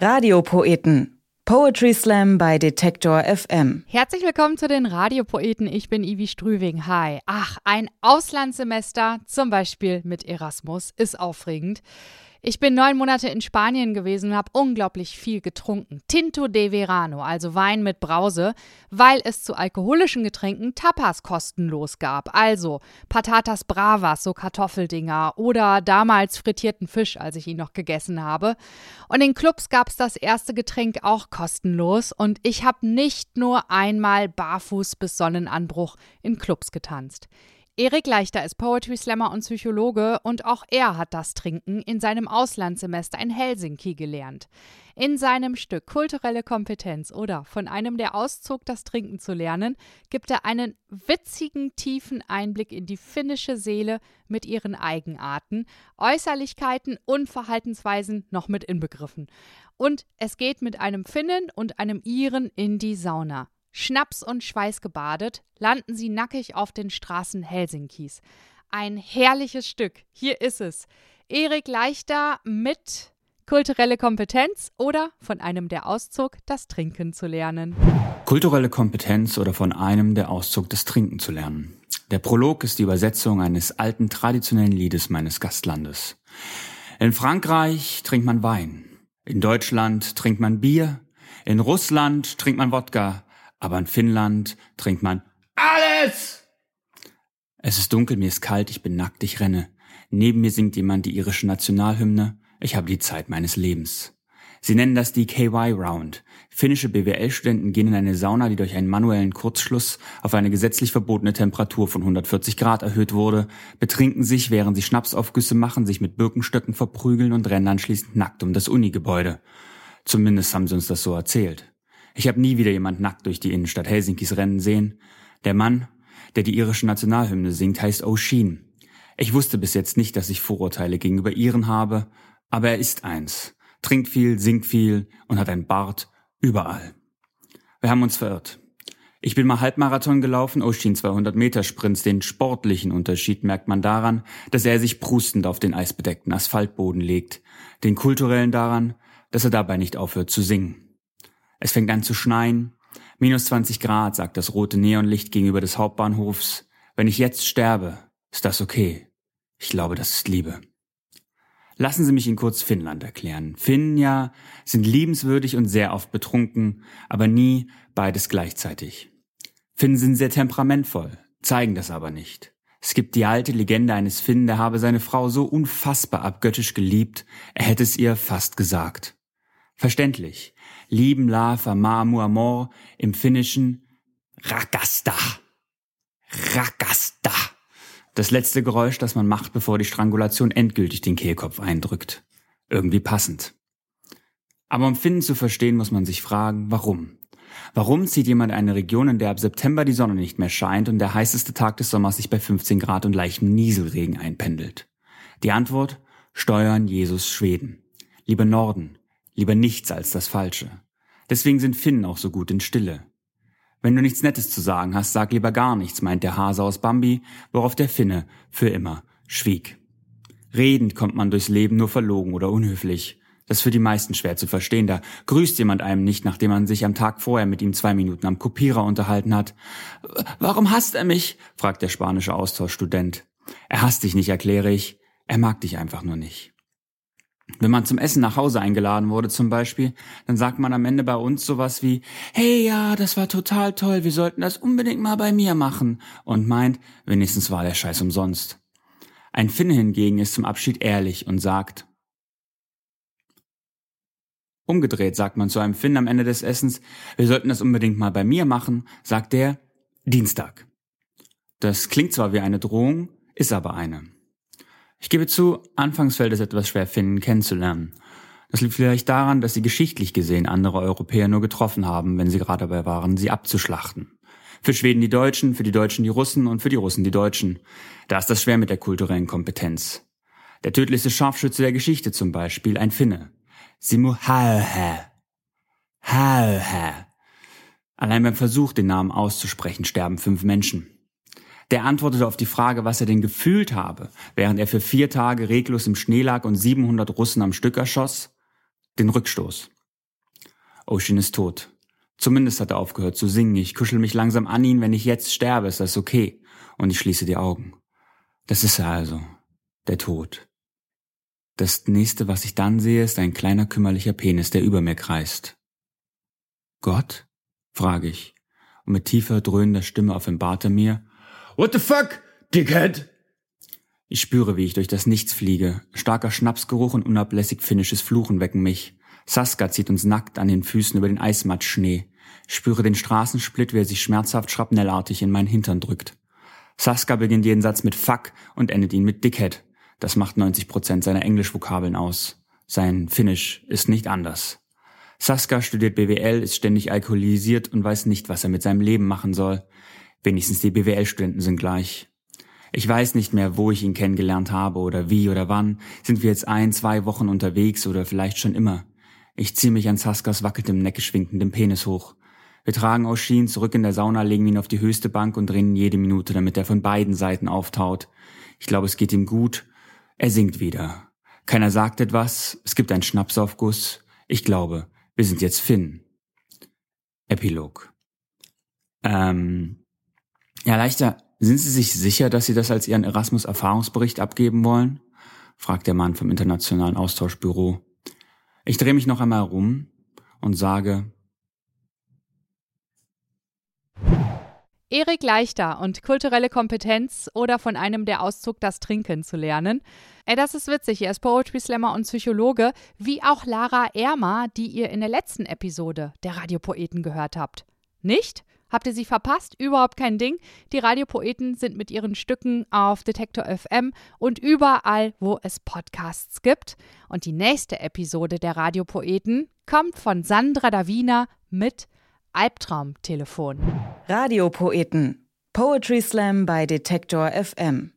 Radiopoeten. Poetry Slam bei Detektor FM. Herzlich willkommen zu den Radiopoeten. Ich bin Ivi Strüving. Hi. Ach, ein Auslandssemester, zum Beispiel mit Erasmus, ist aufregend. Ich bin neun Monate in Spanien gewesen und habe unglaublich viel getrunken. Tinto de Verano, also Wein mit Brause, weil es zu alkoholischen Getränken Tapas kostenlos gab. Also Patatas Bravas, so Kartoffeldinger oder damals frittierten Fisch, als ich ihn noch gegessen habe. Und in Clubs gab es das erste Getränk auch kostenlos und ich habe nicht nur einmal barfuß bis Sonnenanbruch in Clubs getanzt. Erik Leichter ist Poetry Slammer und Psychologe und auch er hat das Trinken in seinem Auslandssemester in Helsinki gelernt. In seinem Stück Kulturelle Kompetenz oder von einem, der auszog, das Trinken zu lernen, gibt er einen witzigen, tiefen Einblick in die finnische Seele mit ihren Eigenarten, Äußerlichkeiten und Verhaltensweisen noch mit inbegriffen. Und es geht mit einem Finnen und einem Iren in die Sauna. Schnaps und Schweiß gebadet, landen sie nackig auf den Straßen Helsinkis. Ein herrliches Stück. Hier ist es. Erik Leichter mit kulturelle Kompetenz oder von einem, der auszog, das Trinken zu lernen. Kulturelle Kompetenz oder von einem, der auszog, das Trinken zu lernen. Der Prolog ist die Übersetzung eines alten traditionellen Liedes meines Gastlandes. In Frankreich trinkt man Wein. In Deutschland trinkt man Bier. In Russland trinkt man Wodka aber in Finnland trinkt man alles. Es ist dunkel, mir ist kalt, ich bin nackt, ich renne. Neben mir singt jemand die irische Nationalhymne. Ich habe die Zeit meines Lebens. Sie nennen das die KY Round. Finnische BWL-Studenten gehen in eine Sauna, die durch einen manuellen Kurzschluss auf eine gesetzlich verbotene Temperatur von 140 Grad erhöht wurde, betrinken sich, während sie Schnapsaufgüsse machen, sich mit Birkenstöcken verprügeln und rennen anschließend nackt um das Unigebäude. Zumindest haben sie uns das so erzählt. Ich habe nie wieder jemand nackt durch die Innenstadt Helsinkis rennen sehen. Der Mann, der die irische Nationalhymne singt, heißt O'Sheen. Ich wusste bis jetzt nicht, dass ich Vorurteile gegenüber Iren habe, aber er ist eins, trinkt viel, singt viel und hat ein Bart überall. Wir haben uns verirrt. Ich bin mal Halbmarathon gelaufen, O'Sheen 200 Meter Sprints. Den sportlichen Unterschied merkt man daran, dass er sich prustend auf den eisbedeckten Asphaltboden legt. Den kulturellen daran, dass er dabei nicht aufhört zu singen. Es fängt an zu schneien. Minus 20 Grad, sagt das rote Neonlicht gegenüber des Hauptbahnhofs. Wenn ich jetzt sterbe, ist das okay. Ich glaube, das ist Liebe. Lassen Sie mich Ihnen kurz Finnland erklären. Finnen ja sind liebenswürdig und sehr oft betrunken, aber nie beides gleichzeitig. Finnen sind sehr temperamentvoll, zeigen das aber nicht. Es gibt die alte Legende eines Finnen, der habe seine Frau so unfassbar abgöttisch geliebt, er hätte es ihr fast gesagt. Verständlich. Lieben famamu amor im Finnischen Rakasta. Rakasta. Das letzte Geräusch, das man macht, bevor die Strangulation endgültig den Kehlkopf eindrückt. Irgendwie passend. Aber um Finnen zu verstehen, muss man sich fragen, warum? Warum zieht jemand eine Region, in der ab September die Sonne nicht mehr scheint und der heißeste Tag des Sommers sich bei 15 Grad und leichtem Nieselregen einpendelt? Die Antwort? Steuern Jesus Schweden. Lieber Norden, Lieber nichts als das Falsche. Deswegen sind Finnen auch so gut in Stille. Wenn du nichts Nettes zu sagen hast, sag lieber gar nichts, meint der Hase aus Bambi, worauf der Finne für immer schwieg. Redend kommt man durchs Leben nur verlogen oder unhöflich. Das ist für die meisten schwer zu verstehen. Da grüßt jemand einem nicht, nachdem man sich am Tag vorher mit ihm zwei Minuten am Kopierer unterhalten hat. Warum hasst er mich? fragt der spanische Austauschstudent. Er hasst dich nicht, erkläre ich. Er mag dich einfach nur nicht. Wenn man zum Essen nach Hause eingeladen wurde zum Beispiel, dann sagt man am Ende bei uns sowas wie, hey ja, das war total toll, wir sollten das unbedingt mal bei mir machen und meint, wenigstens war der Scheiß umsonst. Ein Finne hingegen ist zum Abschied ehrlich und sagt, Umgedreht sagt man zu einem Finn am Ende des Essens, wir sollten das unbedingt mal bei mir machen, sagt der, Dienstag. Das klingt zwar wie eine Drohung, ist aber eine. Ich gebe zu, anfangs fällt es etwas schwer, Finnen kennenzulernen. Das liegt vielleicht daran, dass sie geschichtlich gesehen andere Europäer nur getroffen haben, wenn sie gerade dabei waren, sie abzuschlachten. Für Schweden die Deutschen, für die Deutschen die Russen und für die Russen die Deutschen. Da ist das schwer mit der kulturellen Kompetenz. Der tödlichste Scharfschütze der Geschichte zum Beispiel, ein Finne. Simu Halhä. Halhä. Allein beim Versuch, den Namen auszusprechen, sterben fünf Menschen. Der antwortete auf die Frage, was er denn gefühlt habe, während er für vier Tage reglos im Schnee lag und 700 Russen am Stück erschoss, den Rückstoß. Ocean ist tot. Zumindest hat er aufgehört zu singen. Ich kuschel mich langsam an ihn. Wenn ich jetzt sterbe, ist das okay. Und ich schließe die Augen. Das ist er also. Der Tod. Das nächste, was ich dann sehe, ist ein kleiner kümmerlicher Penis, der über mir kreist. Gott? frage ich. Und mit tiefer, dröhnender Stimme offenbart er mir, What the fuck, Dickhead? Ich spüre, wie ich durch das Nichts fliege. Starker Schnapsgeruch und unablässig finnisches Fluchen wecken mich. Saska zieht uns nackt an den Füßen über den Eismatschschnee. Ich spüre den Straßensplit, wie er sich schmerzhaft schrapnellartig in meinen Hintern drückt. Saska beginnt jeden Satz mit Fuck und endet ihn mit Dickhead. Das macht 90 Prozent seiner Englischvokabeln aus. Sein Finnisch ist nicht anders. Saska studiert BWL, ist ständig alkoholisiert und weiß nicht, was er mit seinem Leben machen soll. Wenigstens die BWL-Studenten sind gleich. Ich weiß nicht mehr, wo ich ihn kennengelernt habe oder wie oder wann. Sind wir jetzt ein, zwei Wochen unterwegs oder vielleicht schon immer? Ich ziehe mich an Saskas wackelndem, neckisch winkendem Penis hoch. Wir tragen Oshin zurück in der Sauna, legen ihn auf die höchste Bank und drehen jede Minute, damit er von beiden Seiten auftaut. Ich glaube, es geht ihm gut. Er singt wieder. Keiner sagt etwas. Es gibt einen Schnapsaufguss. Ich glaube, wir sind jetzt Finn. Epilog. Ähm, ja, leichter. Sind Sie sich sicher, dass Sie das als Ihren Erasmus-Erfahrungsbericht abgeben wollen? fragt der Mann vom Internationalen Austauschbüro. Ich drehe mich noch einmal rum und sage, Erik Leichter und kulturelle Kompetenz oder von einem, der Auszug das Trinken zu lernen. Ey, das ist witzig. Er ist Poetry Slammer und Psychologe, wie auch Lara Ermer, die ihr in der letzten Episode der Radiopoeten gehört habt. Nicht? Habt ihr sie verpasst? Überhaupt kein Ding. Die Radiopoeten sind mit ihren Stücken auf Detektor FM und überall, wo es Podcasts gibt. Und die nächste Episode der Radiopoeten kommt von Sandra Davina mit Albtraumtelefon. Radiopoeten. Poetry Slam bei Detektor FM.